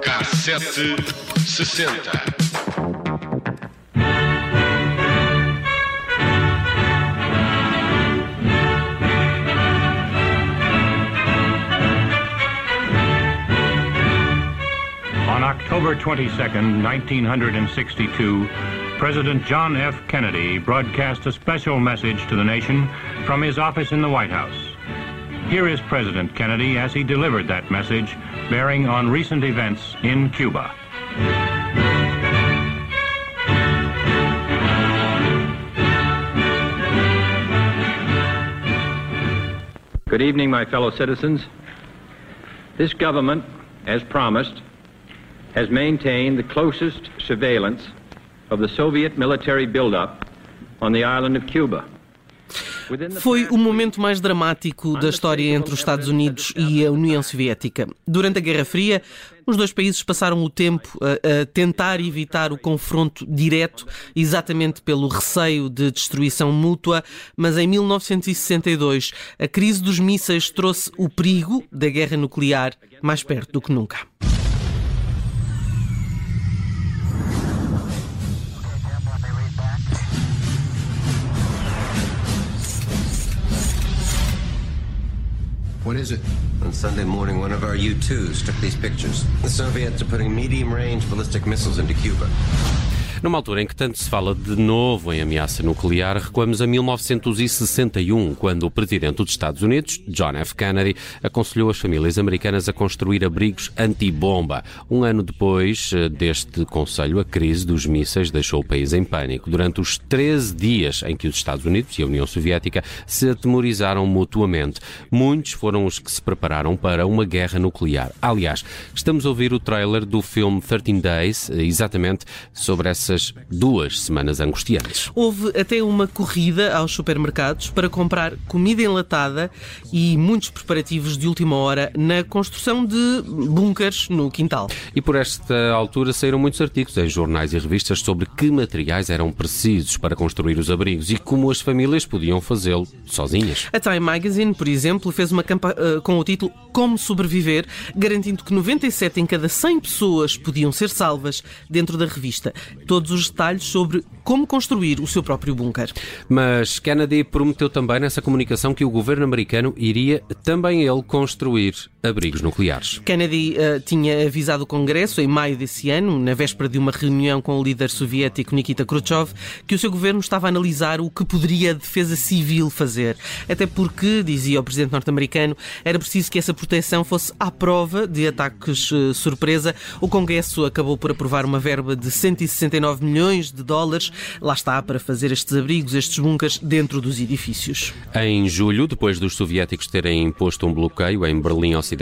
Cassete sessenta. On October 22nd, 1962, President John F. Kennedy broadcast a special message to the nation from his office in the White House. Here is President Kennedy as he delivered that message bearing on recent events in Cuba. Good evening, my fellow citizens. This government, as promised, has maintained the closest surveillance of the Soviet military buildup on the island of Cuba. Foi o momento mais dramático da história entre os Estados Unidos e a União Soviética. Durante a Guerra Fria, os dois países passaram o tempo a, a, tentar evitar o confronto direto, exatamente pelo receio de destruição mútua, mas em 1962 a crise dos mísseis trouxe o perigo da guerra nuclear mais perto do que nunca. What is it? On Sunday morning, one of our U-2s took these pictures. The Soviets are putting medium-range ballistic missiles into Cuba. Numa altura em que tanto se fala de novo em ameaça nuclear, recuamos a 1961, quando o presidente dos Estados Unidos, John F. Kennedy, aconselhou as famílias americanas a construir abrigos antibomba. Um ano depois eh, deste conselho, a crise dos mísseis deixou o país em pânico. Durante os 13 dias em que os Estados Unidos e a União Soviética se atemorizaram mutuamente, muitos foram os que se prepararam para uma guerra nuclear. Aliás, estamos a ouvir o trailer do filme 13 Days, eh, exatamente sobre essa essas duas semanas angustiantes. Houve até uma corrida aos supermercados para comprar comida enlatada e muitos preparativos de última hora na construção de bunkers no quintal. E por esta altura saíram muitos artigos em jornais e revistas sobre que materiais eram precisos para construir os abrigos e como as famílias podiam fazê-lo sozinhas. A Time Magazine, por exemplo, fez uma campanha uh, com o título Como Sobreviver, garantindo que 97 em cada 100 pessoas podiam ser salvas dentro da revista. Todos os detalhes sobre como construir o seu próprio bunker. Mas Kennedy prometeu também nessa comunicação que o governo americano iria também ele construir abrigos nucleares. Kennedy uh, tinha avisado o Congresso em maio desse ano, na véspera de uma reunião com o líder soviético Nikita Khrushchev, que o seu governo estava a analisar o que poderia a defesa civil fazer. Até porque, dizia o presidente norte-americano, era preciso que essa proteção fosse à prova de ataques uh, surpresa. O Congresso acabou por aprovar uma verba de 169 milhões de dólares lá está para fazer estes abrigos, estes bunkers dentro dos edifícios. Em julho, depois dos soviéticos terem imposto um bloqueio em Berlim Ocidental,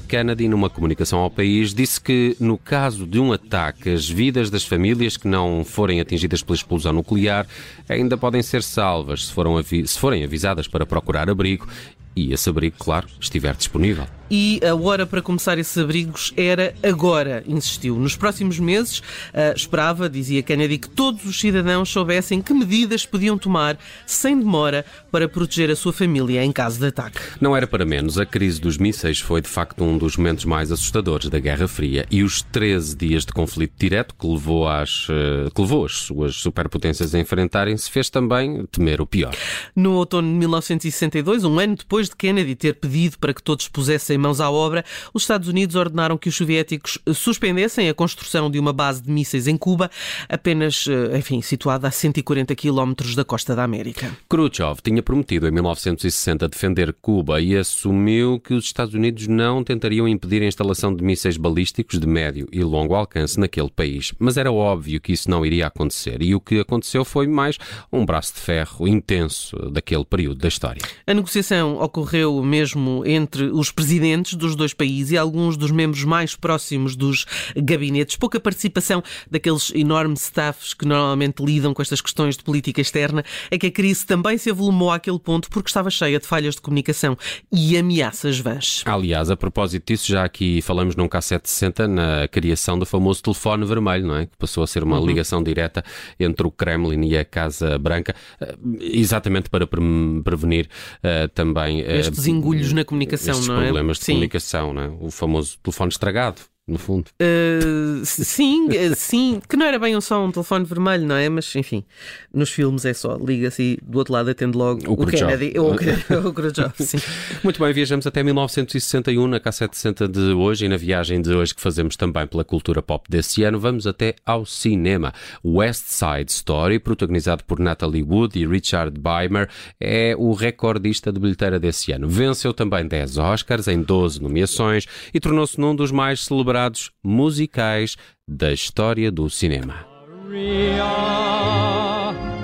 Kennedy, numa comunicação ao país, disse que no caso de um ataque, as vidas das famílias que não forem atingidas pela explosão nuclear ainda podem ser salvas se, foram se forem avisadas para procurar abrigo e esse abrigo, claro, estiver disponível e a hora para começar esses abrigos era agora, insistiu. Nos próximos meses, uh, esperava, dizia Kennedy, que todos os cidadãos soubessem que medidas podiam tomar sem demora para proteger a sua família em caso de ataque. Não era para menos. A crise dos mísseis foi, de facto, um dos momentos mais assustadores da Guerra Fria e os 13 dias de conflito direto que levou, às, uh, que levou as suas superpotências a enfrentarem-se fez também temer o pior. No outono de 1962, um ano depois de Kennedy ter pedido para que todos pusessem mãos à obra, os Estados Unidos ordenaram que os soviéticos suspendessem a construção de uma base de mísseis em Cuba, apenas, eh, enfim, situada a 140 quilómetros da costa da América. Khrushchev tinha prometido em 1960 defender Cuba e assumiu que os Estados Unidos não tentariam impedir a instalação de mísseis balísticos de médio e longo alcance naquele país. Mas era óbvio que isso não iria acontecer e o que aconteceu foi mais um braço de ferro intenso daquele período da história. A negociação ocorreu mesmo entre os presidentes dos dois países e alguns dos membros mais próximos dos gabinetes. Pouca participação daqueles enormes staffs que normalmente lidam com estas questões de política externa. É que a crise também se avolumou àquele ponto porque estava cheia de falhas de comunicação e ameaças vãs. Aliás, a propósito disso, já aqui falamos num K760 na criação do famoso telefone vermelho, não é? Que passou a ser uma uhum. ligação direta entre o Kremlin e a Casa Branca, eh, exatamente para prevenir uh, também estes engulhos na comunicação, estes não é? problemas de Sim. comunicação, não é? O famoso telefone estragado no fundo. Uh, sim, uh, sim, que não era bem só um telefone vermelho, não é? Mas enfim, nos filmes é só, liga-se e do outro lado atende logo o, o Kennedy, ou o Khrushchev, sim. Muito bem, viajamos até 1961 na K760 de hoje e na viagem de hoje que fazemos também pela cultura pop desse ano, vamos até ao cinema. West Side Story, protagonizado por Natalie Wood e Richard Beimer, é o recordista de bilheteira desse ano. Venceu também 10 Oscars em 12 nomeações e tornou-se num dos mais celebrados considerados musicais da história do cinema. Maria,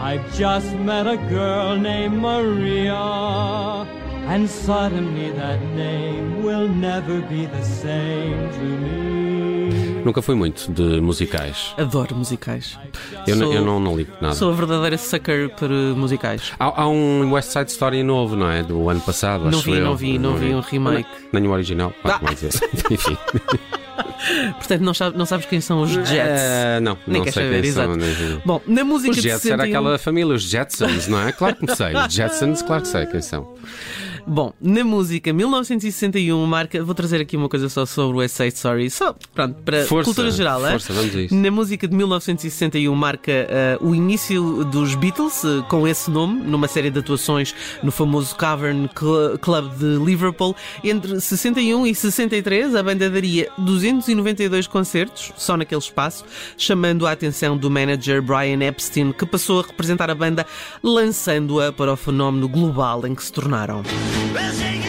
I just met a girl named Maria, and suddenly that name will never be the same to me. Nunca fui muito de musicais. Adoro musicais. Eu, sou, eu não, não ligo nada. Sou a verdadeira sucker por musicais. Há, há, um West Side Story novo, não é? Do ano passado, não acho vi, eu. Não vi, não, não vi, vi um remake. Nem o original, ah. Enfim. Portanto, não, sabes, não sabes quem são os Jets. Uh, não, Nem não sei saber, quem exato. são. Nem... Bom, na música os Jets de 61... era aquela família, os Jetsons, não é? Claro que sei. Os Jetsons, claro que sei quem são. Bom, na música 1961 marca. Vou trazer aqui uma coisa só sobre o West Side Story, só pronto, para força, cultura geral. Força, vamos a isso. Na música de 1961 marca uh, o início dos Beatles, uh, com esse nome, numa série de atuações no famoso Cavern Club de Liverpool. Entre 61 e 63, a banda daria 292 concertos, só naquele espaço, chamando a atenção do manager Brian Epstein, que passou a representar a banda, lançando-a para o fenómeno global em que se tornaram. We'll it.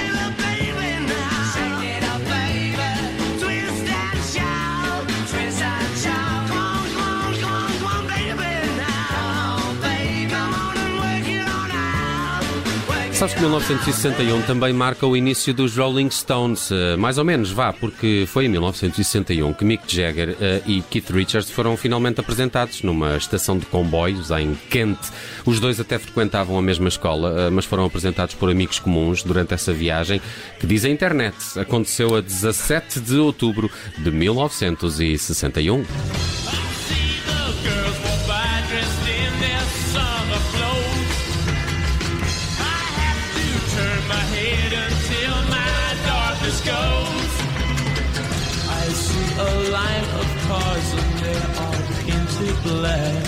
Sabes que 1961 também marca o início dos Rolling Stones, uh, mais ou menos, vá, porque foi em 1961 que Mick Jagger uh, e Keith Richards foram finalmente apresentados numa estação de comboios em Kent. Os dois até frequentavam a mesma escola, uh, mas foram apresentados por amigos comuns durante essa viagem, que diz a internet, aconteceu a 17 de outubro de 1961. Black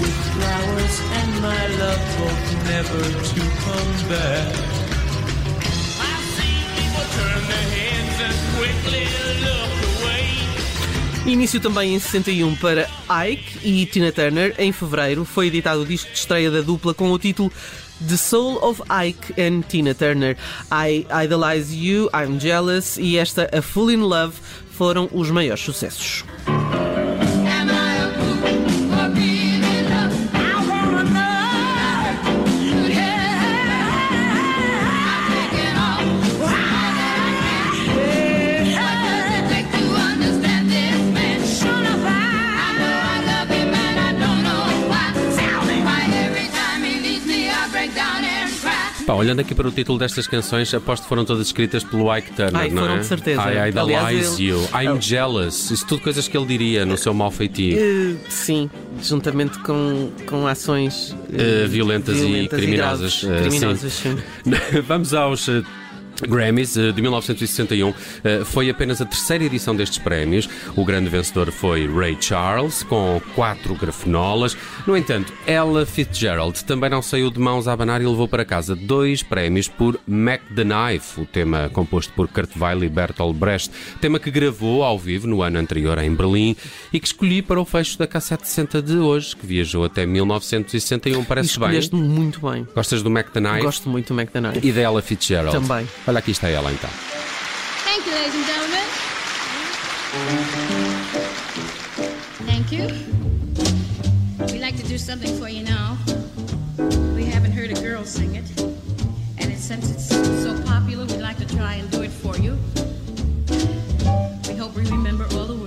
with flowers and my love hope never to come back. People turn their heads and quickly look away. Início também em 61 para Ike e Tina Turner. Em fevereiro foi editado o disco de estreia da dupla com o título The Soul of Ike and Tina Turner. I Idolize You, I'm Jealous e esta A Full in Love foram os maiores sucessos. Pá, olhando aqui para o título destas canções, aposto que foram todas escritas pelo Ike Turner, Ai, não foram é? de certeza. I idolize Aliás, you, I'm jealous. Isso tudo coisas que ele diria no seu mal feitio. Uh, sim, juntamente com, com ações uh, violentas, violentas, e criminosas. E criminosas sim. sim. Vamos aos Grammys eh, de 1961 eh, foi apenas a terceira edição destes prémios. O grande vencedor foi Ray Charles, com quatro grafenolas. No entanto, Ella Fitzgerald também não saiu de mãos a abanar e levou para casa dois prémios por Mac the Knife, o tema composto por Kurt Weill e Bertolt Brecht, tema que gravou ao vivo no ano anterior em Berlim e que escolhi para o fecho da K760 de hoje, que viajou até 1961. Parece bem. muito bem. Gostas do Mac the Knife? Gosto muito do Mac the Knife. E da Ella Fitzgerald? Também. Thank you, ladies and gentlemen. Thank you. We'd like to do something for you now. We haven't heard a girl sing it, and it's since it's so popular, we'd like to try and do it for you. We hope we remember all the words.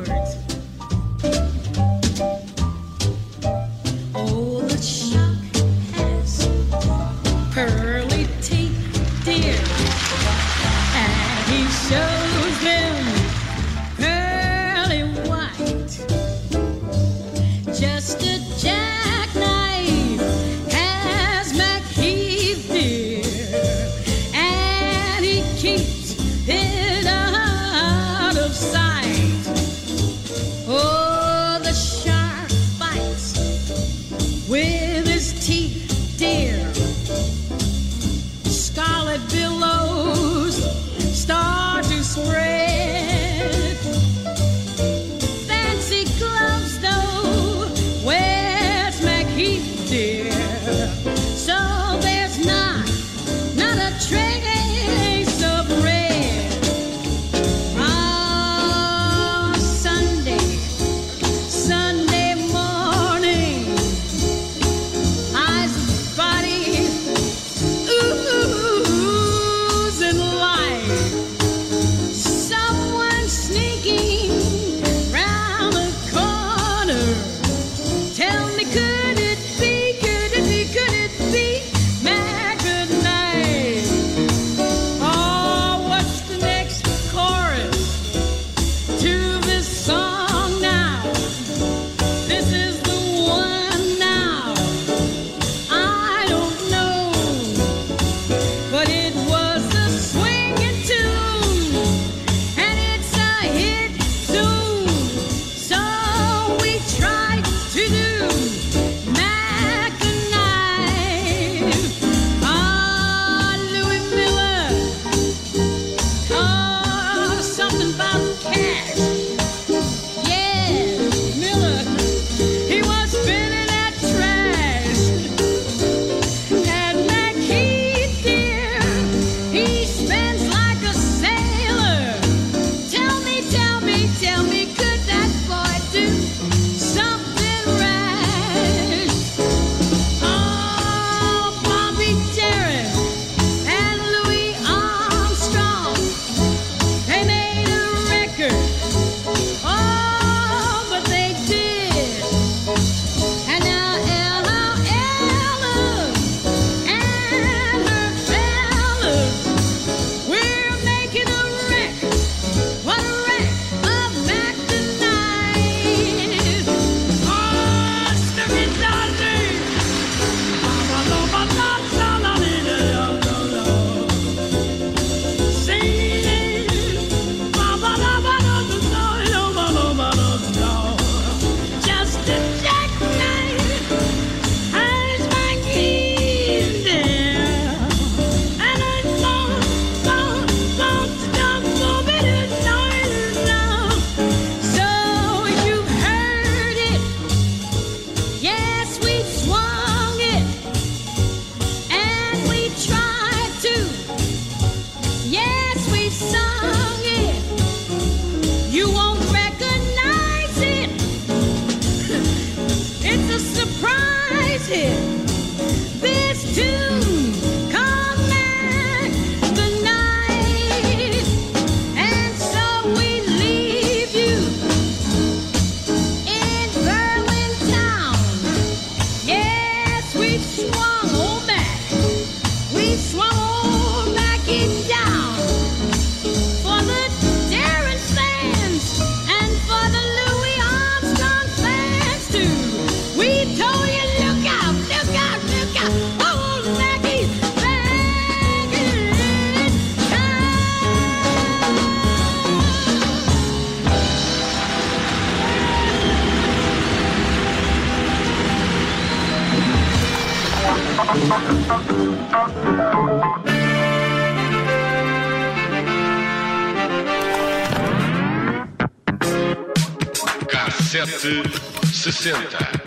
Cassete 60.